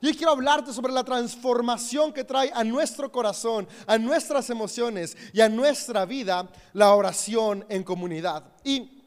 Yo quiero hablarte sobre la transformación que trae a nuestro corazón, a nuestras emociones y a nuestra vida la oración en comunidad. Y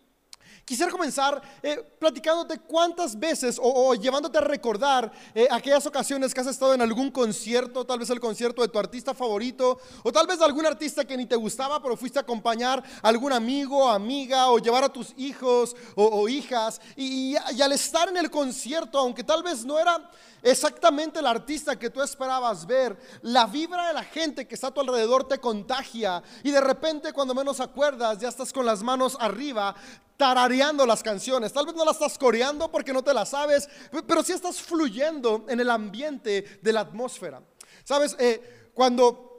Quisiera comenzar eh, platicándote cuántas veces o, llevándote a recordar eh, aquellas ocasiones que has estado en algún concierto, tal vez el concierto de tu artista favorito, o tal vez de algún artista que ni te gustaba, pero fuiste a acompañar a algún amigo, amiga, o llevar a tus hijos o, hijas. y al estar en el concierto, aunque tal vez no era exactamente el artista que tú esperabas ver, la vibra de la gente que está a tu alrededor te contagia y de repente cuando menos acuerdas ya estás con las manos arriba tarareando las canciones. Tal vez no las estás coreando porque no te las sabes, pero sí estás fluyendo en el ambiente de la atmósfera. Sabes, eh, cuando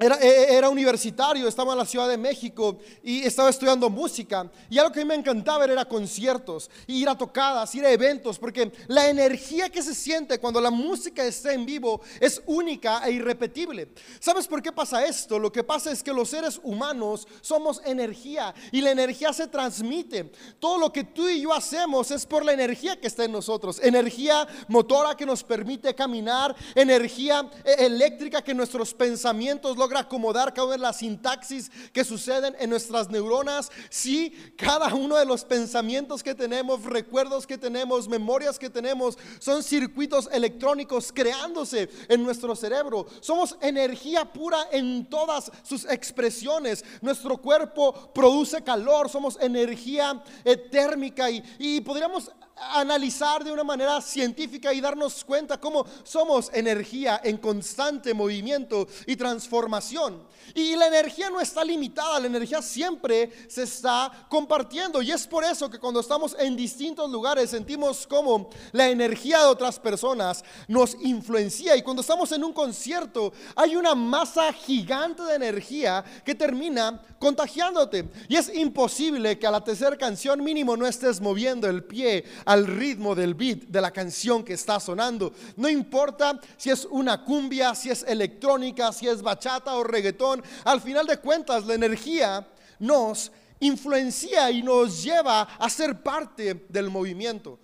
era, e, e, era, universitario, estaba en la Ciudad de México y estaba estudiando música. Y algo que a mí me encantaba era conciertos, ir a tocadas, ir a eventos, porque la energía que se siente cuando la música está en vivo es única e irrepetible. ¿Sabes por qué pasa esto? Lo que pasa es que los seres humanos somos energía y la energía se transmite. Todo lo que tú y yo hacemos es por la energía que está en nosotros. Energía motora que nos permite caminar, energía eh, eléctrica que nuestros pensamientos logran acomodar cada una de las sintaxis que suceden en nuestras neuronas, si cada uno de los pensamientos que tenemos, recuerdos que tenemos, memorias que tenemos, son circuitos electrónicos creándose en nuestro cerebro. Somos energía pura en todas sus expresiones. Nuestro cuerpo produce calor, somos energía eh, térmica y, y podríamos analizar de una manera científica y darnos cuenta cómo somos energía en constante movimiento y transformación. Y la energía no está limitada, la energía siempre se está compartiendo. Y es por eso que cuando estamos en distintos lugares sentimos como la energía de otras personas nos influencia. Y cuando estamos en un concierto hay una masa gigante de energía que termina contagiándote. Y es imposible que a la tercera canción mínimo no estés moviendo el pie al ritmo del beat de la canción que está sonando. No importa si es una cumbia, si es electrónica, si es bachata o reggaetón, al final de cuentas la energía nos influencia y nos lleva a ser parte del movimiento.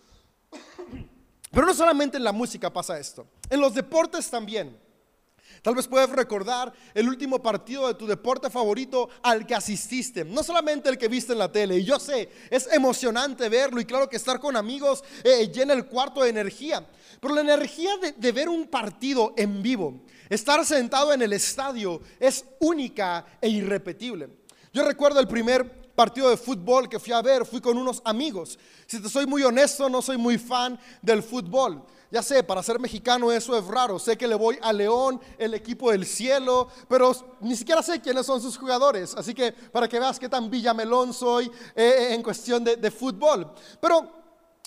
Pero no solamente en la música pasa esto, en los deportes también. Tal vez puedes recordar el último partido de tu deporte favorito al que asististe, no solamente el que viste en la tele. Y yo sé, es emocionante verlo y claro que estar con amigos eh, llena el cuarto de energía. Pero la energía de ver un partido en vivo, estar sentado en el estadio, es única e irrepetible. Yo recuerdo el primer partido de fútbol que fui a ver, fui con unos amigos. Si te soy muy honesto, no soy muy fan del fútbol. Ya sé, para ser mexicano eso es raro. Sé que le voy a León, el equipo del cielo, pero ni siquiera sé quiénes son sus jugadores. Así que para que veas qué tan villamelón soy eh, en cuestión de fútbol. Pero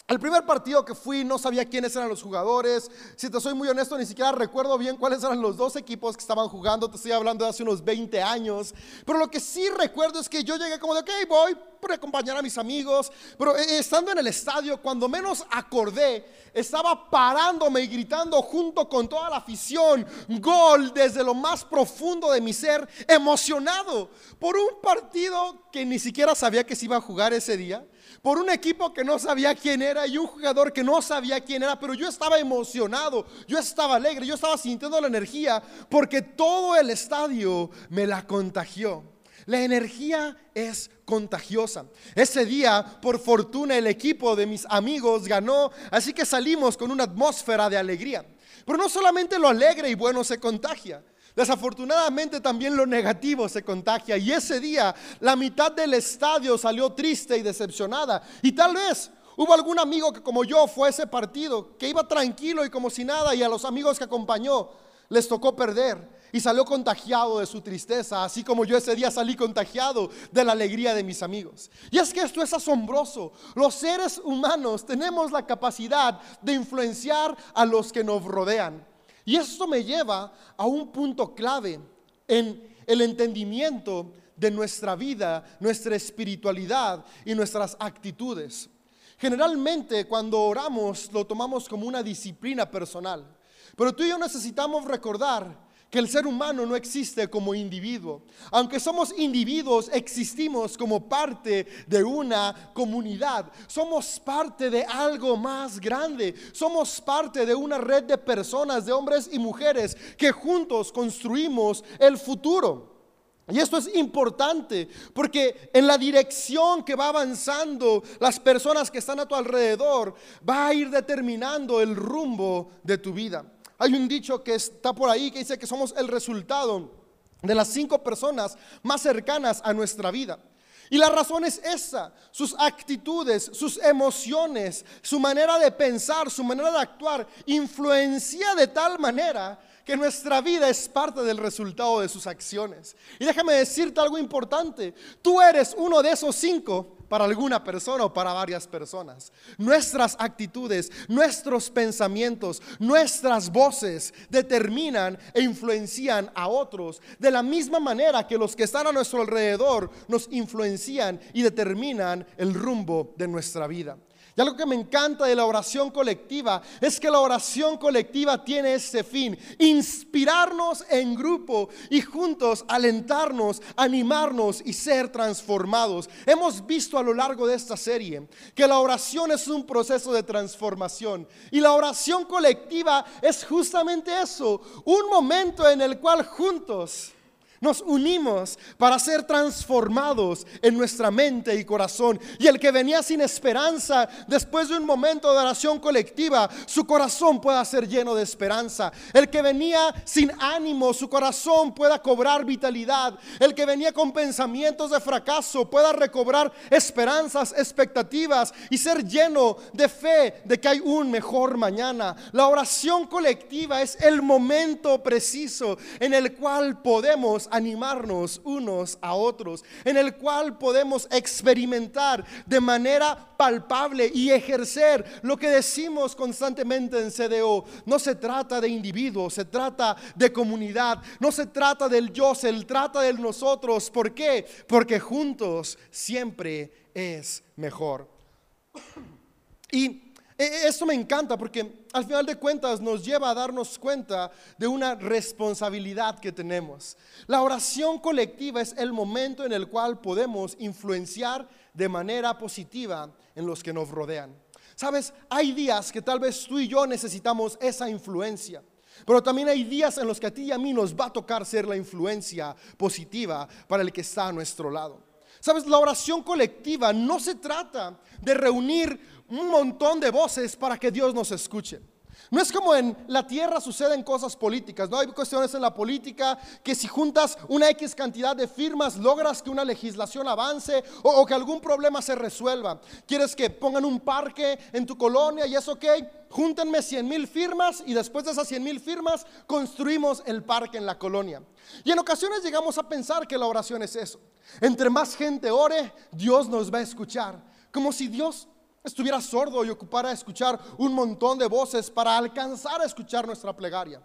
el primer partido que fui no sabía quiénes eran los jugadores. Si te soy muy honesto, ni siquiera recuerdo bien cuáles eran los dos equipos que estaban jugando. Te estoy hablando de hace unos 20 años. Pero lo que sí recuerdo es que yo llegué como de, ok, voy por acompañar a mis amigos. Pero eh, estando en el estadio, cuando menos acordé, estaba parándome y gritando junto con toda la afición, gol desde lo más profundo de mi ser, emocionado por un partido que ni siquiera sabía que se iba a jugar ese día por un equipo que no sabía quién era y un jugador que no sabía quién era, pero yo estaba emocionado, yo estaba alegre, yo estaba sintiendo la energía porque todo el estadio me la contagió. La energía es contagiosa. Ese día, por fortuna, el equipo de mis amigos ganó, así que salimos con una atmósfera de alegría. Pero no solamente lo alegre y bueno se contagia, Desafortunadamente también lo negativo se contagia y ese día la mitad del estadio salió triste y decepcionada. Y tal vez hubo algún amigo que como yo fue a ese partido, que iba tranquilo y como si nada y a los amigos que acompañó les tocó perder y salió contagiado de su tristeza, así como yo ese día salí contagiado de la alegría de mis amigos. Y es que esto es asombroso. Los seres humanos tenemos la capacidad de influenciar a los que nos rodean. Y esto me lleva a un punto clave en el entendimiento de nuestra vida, nuestra espiritualidad y nuestras actitudes. Generalmente cuando oramos lo tomamos como una disciplina personal, pero tú y yo necesitamos recordar que el ser humano no existe como individuo. Aunque somos individuos, existimos como parte de una comunidad. Somos parte de algo más grande. Somos parte de una red de personas, de hombres y mujeres, que juntos construimos el futuro. Y esto es importante porque en la dirección que va avanzando las personas que están a tu alrededor va a ir determinando el rumbo de tu vida. Hay un dicho que está por ahí que dice que somos el resultado de las cinco personas más cercanas a nuestra vida. Y la razón es esa, sus actitudes, sus emociones, su manera de pensar, su manera de actuar, influencia de tal manera que nuestra vida es parte del resultado de sus acciones. Y déjame decirte algo importante, tú eres uno de esos cinco para alguna persona o para varias personas. Nuestras actitudes, nuestros pensamientos, nuestras voces determinan e influencian a otros de la misma manera que los que están a nuestro alrededor nos influencian y determinan el rumbo de nuestra vida. Y algo que me encanta de la oración colectiva es que la oración colectiva tiene ese fin, inspirarnos en grupo y juntos alentarnos, animarnos y ser transformados. Hemos visto a lo largo de esta serie que la oración es un proceso de transformación y la oración colectiva es justamente eso, un momento en el cual juntos nos unimos para ser transformados en nuestra mente y corazón. Y el que venía sin esperanza, después de un momento de oración colectiva, su corazón pueda ser lleno de esperanza. El que venía sin ánimo, su corazón pueda cobrar vitalidad. El que venía con pensamientos de fracaso pueda recobrar esperanzas, expectativas y ser lleno de fe de que hay un mejor mañana. La oración colectiva es el momento preciso en el cual podemos animarnos unos a otros, en el cual podemos experimentar de manera palpable y ejercer lo que decimos constantemente en CDO. No se trata de individuos, se trata de comunidad, no se trata del yo, se trata del nosotros. ¿Por qué? Porque juntos siempre es mejor. Y esto me encanta porque al final de cuentas nos lleva a darnos cuenta de una responsabilidad que tenemos. La oración colectiva es el momento en el cual podemos influenciar de manera positiva en los que nos rodean. Sabes, hay días que tal vez tú y yo necesitamos esa influencia. Pero también hay días en los que a ti y a mí nos va a tocar ser la influencia positiva para el que está a nuestro lado. Sabes, la oración colectiva no se trata de reunir un montón de voces para que Dios nos escuche. No es como en la tierra suceden cosas políticas, no hay cuestiones en la política que si juntas una X cantidad de firmas logras que una legislación avance o, que algún problema se resuelva. Quieres que pongan un parque en tu colonia y es ok, júntenme 100 mil firmas y después de esas 100 mil firmas construimos el parque en la colonia. Y en ocasiones llegamos a pensar que la oración es eso. Entre más gente ore, Dios nos va a escuchar. Como si Dios estuviera sordo y ocupara escuchar un montón de voces para alcanzar a escuchar nuestra plegaria.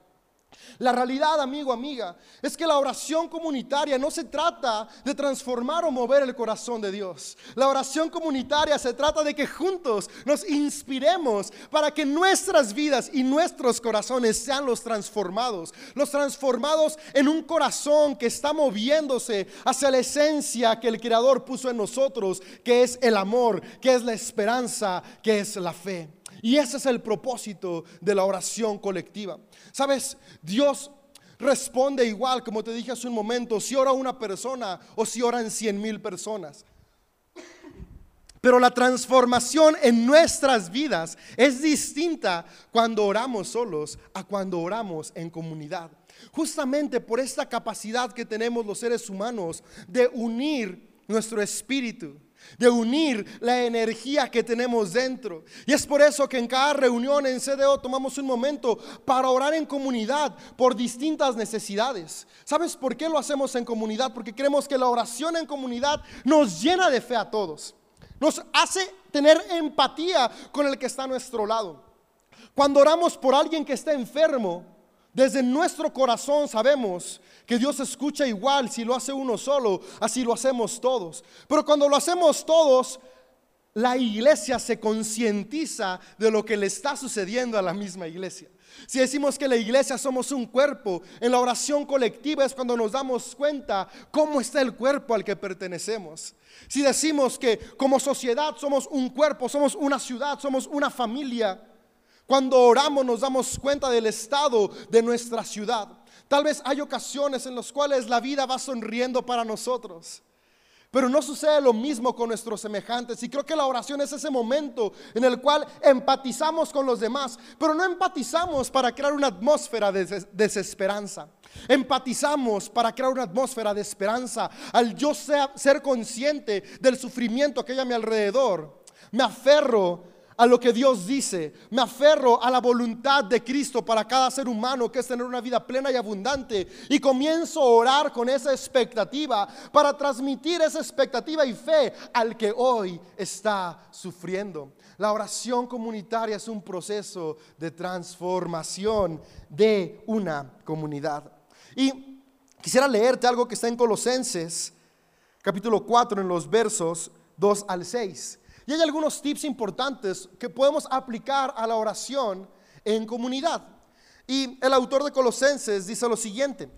La realidad, amigo, amiga, es que la oración comunitaria no se trata de transformar o mover el corazón de Dios. La oración comunitaria se trata de que juntos nos inspiremos para que nuestras vidas y nuestros corazones sean los transformados. Los transformados en un corazón que está moviéndose hacia la esencia que el Creador puso en nosotros, que es el amor, que es la esperanza, que es la fe. Y ese es el propósito de la oración colectiva. Sabes, Dios responde igual, como te dije hace un momento, si ora una persona o si oran cien mil personas. Pero la transformación en nuestras vidas es distinta cuando oramos solos a cuando oramos en comunidad. Justamente por esta capacidad que tenemos los seres humanos de unir nuestro espíritu, de unir la energía que tenemos dentro. Y es por eso que en cada reunión en CDO tomamos un momento para orar en comunidad por distintas necesidades. ¿Sabes por qué lo hacemos en comunidad? Porque creemos que la oración en comunidad nos llena de fe a todos. Nos hace tener empatía con el que está a nuestro lado. Cuando oramos por alguien que está enfermo, desde nuestro corazón sabemos que Dios escucha igual si lo hace uno solo, así lo hacemos todos. Pero cuando lo hacemos todos, la iglesia se concientiza de lo que le está sucediendo a la misma iglesia. Si decimos que la iglesia somos un cuerpo, en la oración colectiva es cuando nos damos cuenta cómo está el cuerpo al que pertenecemos. Si decimos que como sociedad somos un cuerpo, somos una ciudad, somos una familia, cuando oramos nos damos cuenta del estado de nuestra ciudad. Tal vez hay ocasiones en las cuales la vida va sonriendo para nosotros. Pero no sucede lo mismo con nuestros semejantes. Y creo que la oración es ese momento en el cual empatizamos con los demás, pero no empatizamos para crear una atmósfera de desesperanza. Empatizamos para crear una atmósfera de esperanza. Al yo ser consciente del sufrimiento que hay a mi alrededor, me aferro a lo que Dios dice, me aferro a la voluntad de Cristo para cada ser humano, que es tener una vida plena y abundante, y comienzo a orar con esa expectativa para transmitir esa expectativa y fe al que hoy está sufriendo. La oración comunitaria es un proceso de transformación de una comunidad. Y quisiera leerte algo que está en Colosenses, capítulo 4, en los versos 2 al 6. Y hay algunos tips importantes que podemos aplicar a la oración en comunidad. Y el autor de Colosenses dice lo siguiente,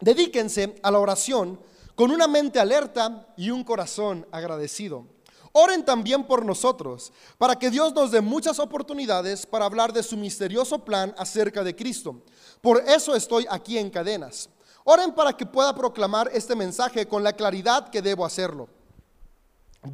dedíquense a la oración con una mente alerta y un corazón agradecido. Oren también por nosotros, para que Dios nos dé muchas oportunidades para hablar de su misterioso plan acerca de Cristo. Por eso estoy aquí en cadenas. Oren para que pueda proclamar este mensaje con la claridad que debo hacerlo.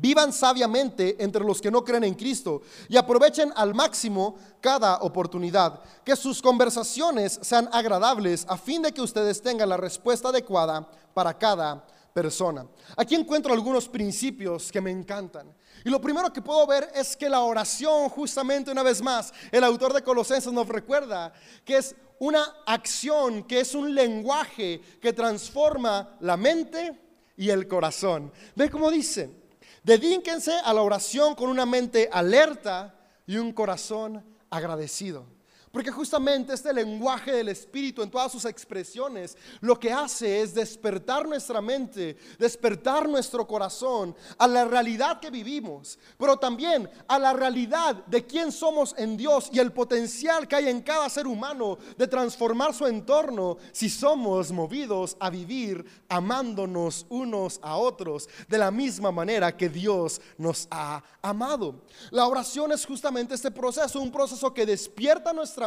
Vivan sabiamente entre los que no creen en Cristo y aprovechen al máximo cada oportunidad. Que sus conversaciones sean agradables a fin de que ustedes tengan la respuesta adecuada para cada persona. Aquí encuentro algunos principios que me encantan. Y lo primero que puedo ver es que la oración, justamente una vez más, el autor de Colosenses nos recuerda que es una acción, que es un lenguaje que transforma la mente y el corazón. ¿Ve cómo dice? Dedíquense a la oración con una mente alerta y un corazón agradecido. Porque justamente este lenguaje del Espíritu en todas sus expresiones lo que hace es despertar nuestra mente, despertar nuestro corazón a la realidad que vivimos, pero también a la realidad de quién somos en Dios y el potencial que hay en cada ser humano de transformar su entorno si somos movidos a vivir amándonos unos a otros de la misma manera que Dios nos ha amado. La oración es justamente este proceso, un proceso que despierta nuestra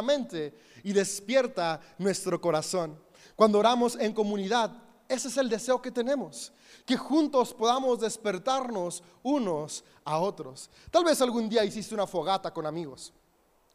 y despierta nuestro corazón. Cuando oramos en comunidad, ese es el deseo que tenemos, que juntos podamos despertarnos unos a otros. Tal vez algún día hiciste una fogata con amigos.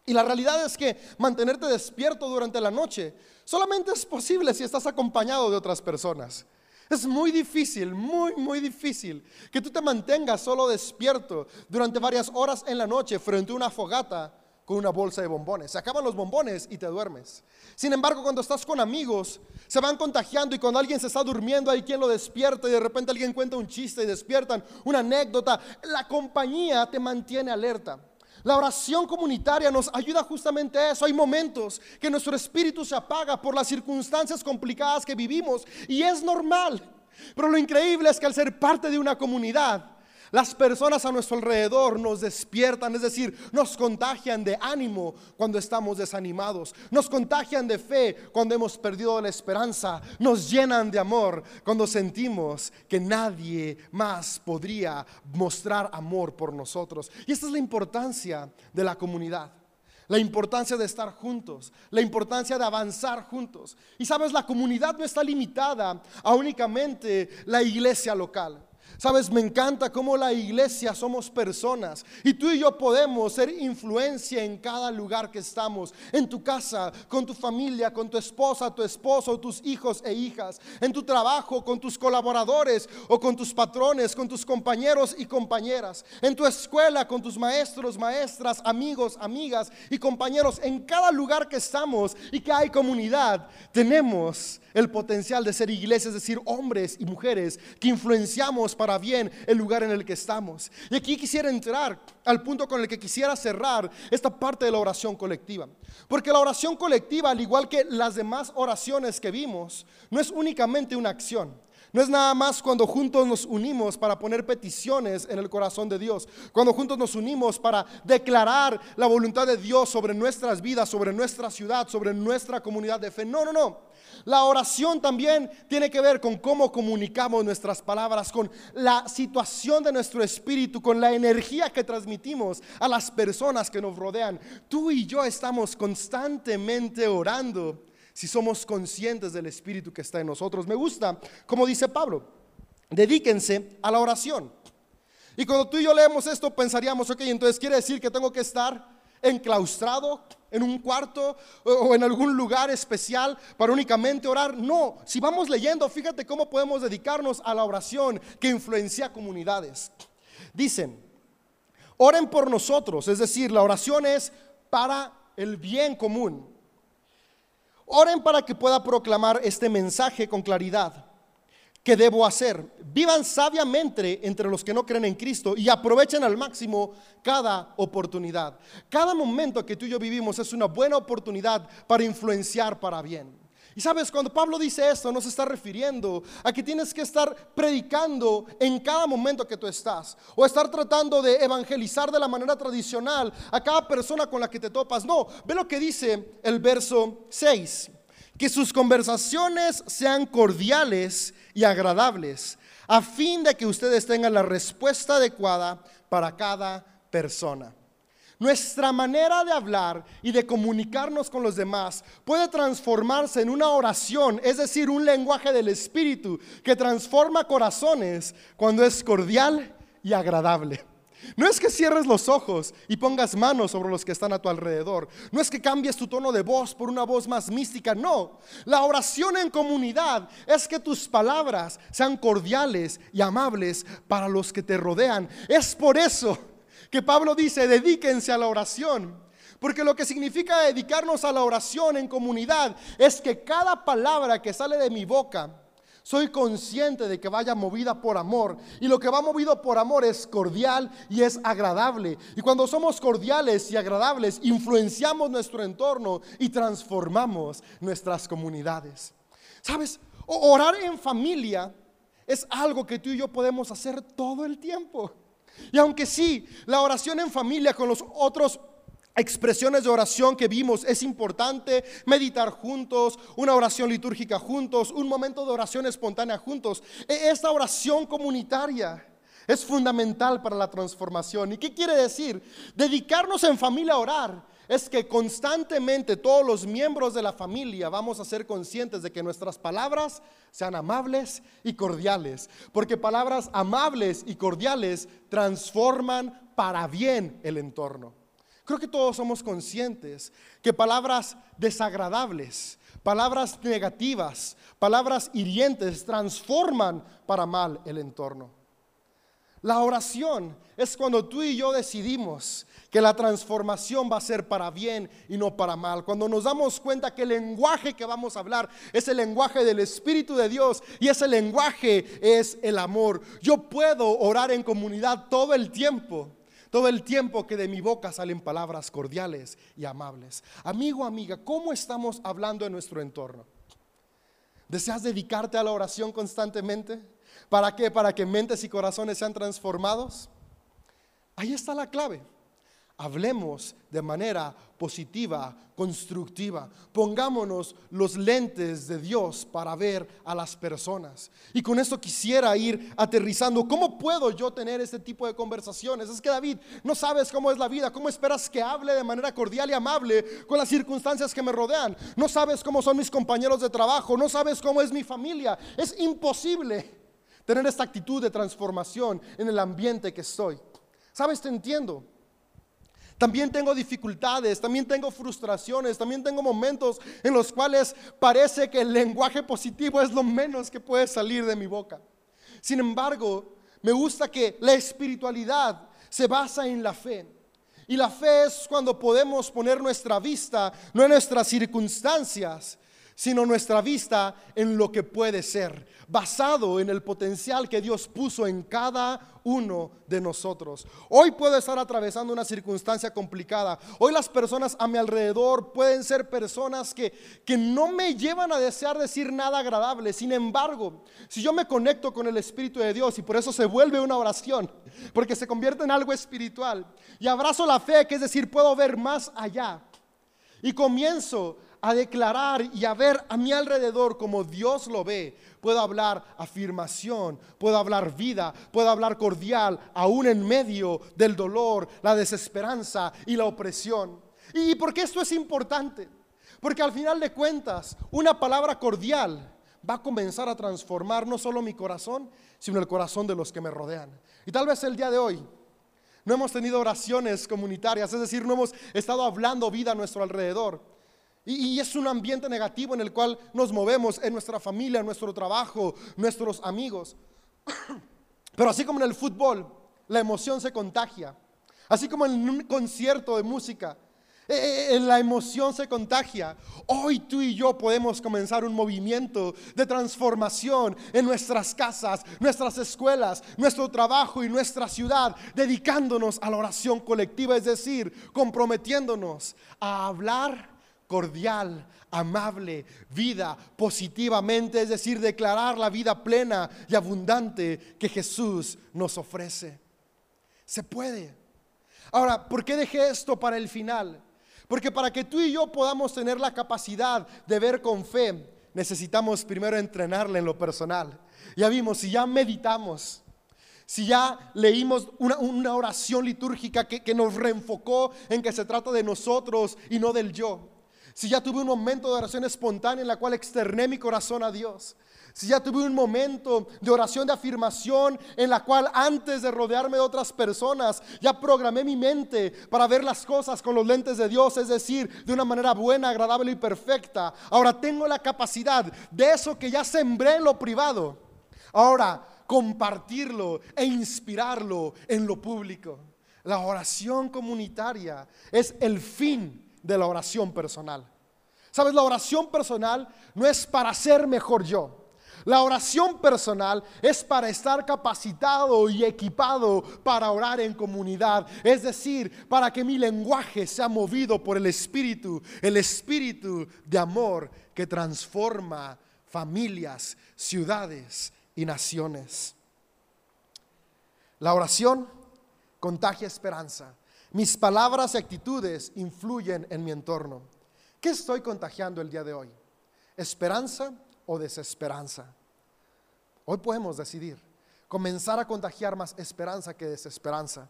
Y la realidad es que mantenerte despierto durante la noche solamente es posible si estás acompañado de otras personas. Es muy difícil, muy, muy difícil que tú te mantengas solo despierto durante varias horas en la noche frente a una fogata con una bolsa de bombones. Se acaban los bombones y te duermes. Sin embargo, cuando estás con amigos, se van contagiando y cuando alguien se está durmiendo, hay quien lo despierta y de repente alguien cuenta un chiste y despiertan una anécdota. La compañía te mantiene alerta. La oración comunitaria nos ayuda justamente a eso. Hay momentos que nuestro espíritu se apaga por las circunstancias complicadas que vivimos y es normal. Pero lo increíble es que al ser parte de una comunidad, las personas a nuestro alrededor nos despiertan, es decir, nos contagian de ánimo cuando estamos desanimados, nos contagian de fe cuando hemos perdido la esperanza, nos llenan de amor cuando sentimos que nadie más podría mostrar amor por nosotros. Y esta es la importancia de la comunidad. La importancia de estar juntos, la importancia de avanzar juntos. Y sabes, la comunidad no está limitada a únicamente la iglesia local. Sabes, me encanta cómo la iglesia somos personas y tú y yo podemos ser influencia en cada lugar que estamos, en tu casa, con tu familia, con tu esposa, tu esposo, tus hijos e hijas, en tu trabajo, con tus colaboradores o con tus patrones, con tus compañeros y compañeras, en tu escuela, con tus maestros, maestras, amigos, amigas y compañeros, en cada lugar que estamos y que hay comunidad, tenemos el potencial de ser iglesia, es decir, hombres y mujeres que influenciamos para bien el lugar en el que estamos. Y aquí quisiera entrar al punto con el que quisiera cerrar esta parte de la oración colectiva. Porque la oración colectiva, al igual que las demás oraciones que vimos, no es únicamente una acción. No es nada más cuando juntos nos unimos para poner peticiones en el corazón de Dios, cuando juntos nos unimos para declarar la voluntad de Dios sobre nuestras vidas, sobre nuestra ciudad, sobre nuestra comunidad de fe. No, no, no. La oración también tiene que ver con cómo comunicamos nuestras palabras, con la situación de nuestro espíritu, con la energía que transmitimos a las personas que nos rodean. Tú y yo estamos constantemente orando si somos conscientes del Espíritu que está en nosotros. Me gusta, como dice Pablo, dedíquense a la oración. Y cuando tú y yo leemos esto, pensaríamos, ok, entonces quiere decir que tengo que estar enclaustrado en un cuarto o en algún lugar especial para únicamente orar. No, si vamos leyendo, fíjate cómo podemos dedicarnos a la oración que influencia comunidades. Dicen, oren por nosotros, es decir, la oración es para el bien común. Oren para que pueda proclamar este mensaje con claridad. ¿Qué debo hacer? Vivan sabiamente entre los que no creen en Cristo y aprovechen al máximo cada oportunidad. Cada momento que tú y yo vivimos es una buena oportunidad para influenciar para bien. Y sabes, cuando Pablo dice esto, no se está refiriendo a que tienes que estar predicando en cada momento que tú estás, o estar tratando de evangelizar de la manera tradicional a cada persona con la que te topas. No, ve lo que dice el verso 6, que sus conversaciones sean cordiales y agradables, a fin de que ustedes tengan la respuesta adecuada para cada persona. Nuestra manera de hablar y de comunicarnos con los demás puede transformarse en una oración, es decir, un lenguaje del Espíritu que transforma corazones cuando es cordial y agradable. No es que cierres los ojos y pongas manos sobre los que están a tu alrededor. No es que cambies tu tono de voz por una voz más mística. No. La oración en comunidad es que tus palabras sean cordiales y amables para los que te rodean. Es por eso que Pablo dice, dedíquense a la oración. Porque lo que significa dedicarnos a la oración en comunidad es que cada palabra que sale de mi boca, soy consciente de que vaya movida por amor. Y lo que va movido por amor es cordial y es agradable. Y cuando somos cordiales y agradables, influenciamos nuestro entorno y transformamos nuestras comunidades. ¿Sabes? Orar en familia es algo que tú y yo podemos hacer todo el tiempo. Y aunque sí, la oración en familia con los otros expresiones de oración que vimos es importante, meditar juntos, una oración litúrgica juntos, un momento de oración espontánea juntos. E, esta oración comunitaria es fundamental para la transformación. ¿Y qué quiere decir? Dedicarnos en familia a orar es que constantemente todos los miembros de la familia vamos a ser conscientes de que nuestras palabras sean amables y cordiales, porque palabras amables y cordiales transforman para bien el entorno. Creo que todos somos conscientes que palabras desagradables, palabras negativas, palabras hirientes transforman para mal el entorno. La oración es cuando tú y yo decidimos que la transformación va a ser para bien y no para mal. Cuando nos damos cuenta que el lenguaje que vamos a hablar es el lenguaje del Espíritu de Dios y ese lenguaje es el amor. Yo puedo orar en comunidad todo el tiempo. Todo el tiempo que de mi boca salen palabras cordiales y amables. Amigo, amiga, ¿cómo estamos hablando en nuestro entorno? ¿Deseas dedicarte a la oración constantemente? ¿Para qué? Para que mentes y corazones sean transformados. Ahí está la clave. Hablemos de manera positiva, constructiva. Pongámonos los lentes de Dios para ver a las personas. Y con esto quisiera ir aterrizando. ¿Cómo puedo yo tener este tipo de conversaciones? Es que David, no sabes cómo es la vida. ¿Cómo esperas que hable de manera cordial y amable con las circunstancias que me rodean? No sabes cómo son mis compañeros de trabajo. No sabes cómo es mi familia. Es imposible tener esta actitud de transformación en el ambiente que estoy. ¿Sabes? Te entiendo. También tengo dificultades, también tengo frustraciones, también tengo momentos en los cuales parece que el lenguaje positivo es lo menos que puede salir de mi boca. Sin embargo, me gusta que la espiritualidad se basa en la fe. Y la fe es cuando podemos poner nuestra vista no en nuestras circunstancias, sino nuestra vista en lo que puede ser, basado en el potencial que Dios puso en cada uno de nosotros. Hoy puedo estar atravesando una circunstancia complicada. Hoy las personas a mi alrededor pueden ser personas que, que no me llevan a desear decir nada agradable. Sin embargo, si yo me conecto con el Espíritu de Dios y por eso se vuelve una oración, porque se convierte en algo espiritual, y abrazo la fe, que es decir, puedo ver más allá. Y comienzo a declarar y a ver a mi alrededor como Dios lo ve. Puedo hablar afirmación, puedo hablar vida, puedo hablar cordial, aún en medio del dolor, la desesperanza y la opresión. ¿Y por qué esto es importante? Porque al final de cuentas, una palabra cordial va a comenzar a transformar no solo mi corazón, sino el corazón de los que me rodean. Y tal vez el día de hoy no hemos tenido oraciones comunitarias, es decir, no hemos estado hablando vida a nuestro alrededor. Y, es un ambiente negativo en el cual nos movemos en nuestra familia, en nuestro trabajo, nuestros amigos. Pero así como en el fútbol, la emoción se contagia. Así como en un concierto de música, en eh, eh, la emoción se contagia. Hoy tú y yo podemos comenzar un movimiento de transformación en nuestras casas, nuestras escuelas, nuestro trabajo y nuestra ciudad, dedicándonos a la oración colectiva, es decir, comprometiéndonos a hablar cordial, amable, vida positivamente, es decir, declarar la vida plena y abundante que Jesús nos ofrece. Se puede. Ahora, ¿por qué dejé esto para el final? Porque para que tú y yo podamos tener la capacidad de ver con fe, necesitamos primero entrenarla en lo personal. Ya vimos, si ya meditamos, si ya leímos una, oración litúrgica que nos reenfocó en que se trata de nosotros y no del yo, si ya tuve un momento de oración espontánea en la cual externé mi corazón a Dios, si ya tuve un momento de oración de afirmación en la cual antes de rodearme de otras personas, ya programé mi mente para ver las cosas con los lentes de Dios, es decir, de una manera buena, agradable y perfecta. Ahora tengo la capacidad de eso que ya sembré en lo privado. Ahora compartirlo e inspirarlo en lo público. La oración comunitaria es el fin de la oración personal. Sabes, la oración personal no es para ser mejor yo. La oración personal es para estar capacitado y equipado para orar en comunidad. Es decir, para que mi lenguaje sea movido por el Espíritu, el Espíritu de amor que transforma familias, ciudades y naciones. La oración contagia esperanza. Mis palabras y actitudes influyen en mi entorno. ¿Qué estoy contagiando el día de hoy? ¿Esperanza o desesperanza? Hoy podemos decidir comenzar a contagiar más esperanza que desesperanza.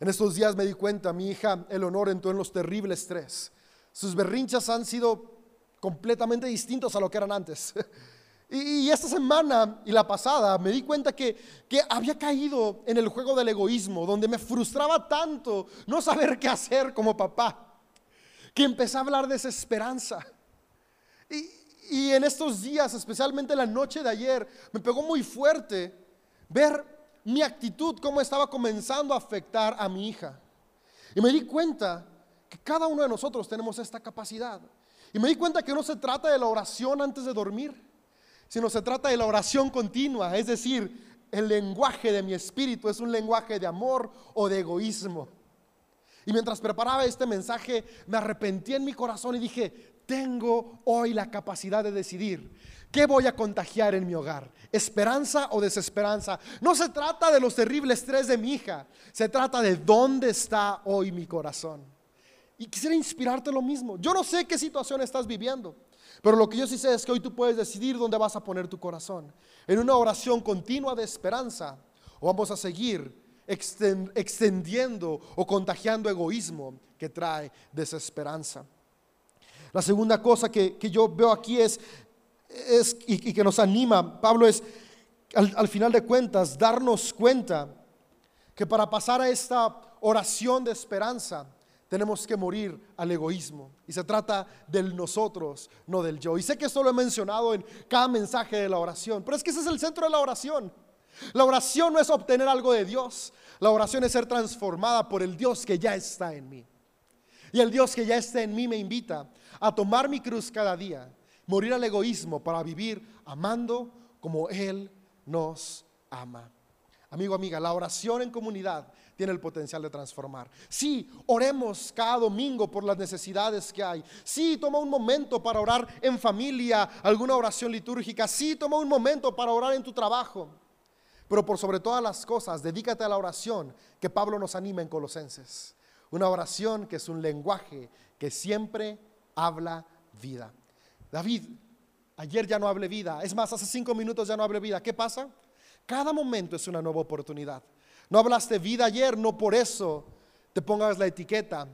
En estos días me di cuenta, mi hija Eleonor entró en los terribles tres. Sus berrinchas han sido completamente distintos a lo que eran antes. Y, esta semana y la pasada me di cuenta que, que había caído en el juego del egoísmo, donde me frustraba tanto no saber qué hacer como papá, que empecé a hablar de desesperanza. Y, y en estos días, especialmente la noche de ayer, me pegó muy fuerte ver mi actitud, cómo estaba comenzando a afectar a mi hija. Y me di cuenta que cada uno de nosotros tenemos esta capacidad. Y me di cuenta que no se trata de la oración antes de dormir sino se trata de la oración continua, es decir, el lenguaje de mi espíritu es un lenguaje de amor o de egoísmo. Y mientras preparaba este mensaje, me arrepentí en mi corazón y dije, tengo hoy la capacidad de decidir qué voy a contagiar en mi hogar, esperanza o desesperanza. No se trata de los terribles tres de mi hija, se trata de dónde está hoy mi corazón. Y quisiera inspirarte lo mismo. Yo no sé qué situación estás viviendo. Pero lo que yo sí sé es que hoy tú puedes decidir dónde vas a poner tu corazón. En una oración continua de esperanza o vamos a seguir extendiendo o contagiando egoísmo que trae desesperanza. La segunda cosa que, yo veo aquí es, es y, que nos anima, Pablo, es al final de cuentas darnos cuenta que para pasar a esta oración de esperanza, tenemos que morir al egoísmo. Y se trata del nosotros, no del yo. Y sé que esto lo he mencionado en cada mensaje de la oración, pero es que ese es el centro de la oración. La oración no es obtener algo de Dios, la oración es ser transformada por el Dios que ya está en mí. Y el Dios que ya está en mí me invita a tomar mi cruz cada día morir al egoísmo para vivir amando como Él nos ama. Amigo, amiga, la oración en comunidad tiene el potencial de transformar. Sí, oremos cada domingo por las necesidades que hay. Sí, toma un momento para orar en familia, alguna oración litúrgica. Sí, toma un momento para orar en tu trabajo. Pero por sobre todas las cosas, dedícate a la oración que Pablo nos anima en Colosenses. Una oración que es un lenguaje que siempre habla vida. David, ayer ya no hablé vida. Es más, hace cinco minutos ya no hablé vida. ¿Qué pasa? Cada momento es una nueva oportunidad. No hablaste vida ayer, no por eso te pongas la etiqueta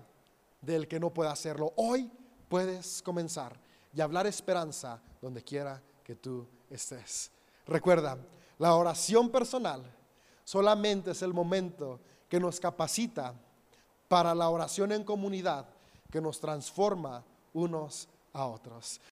del que no puede hacerlo. Hoy puedes comenzar y hablar esperanza donde quiera que tú estés. Recuerda, la oración personal solamente es el momento que nos capacita para la oración en comunidad, que nos transforma unos a otros.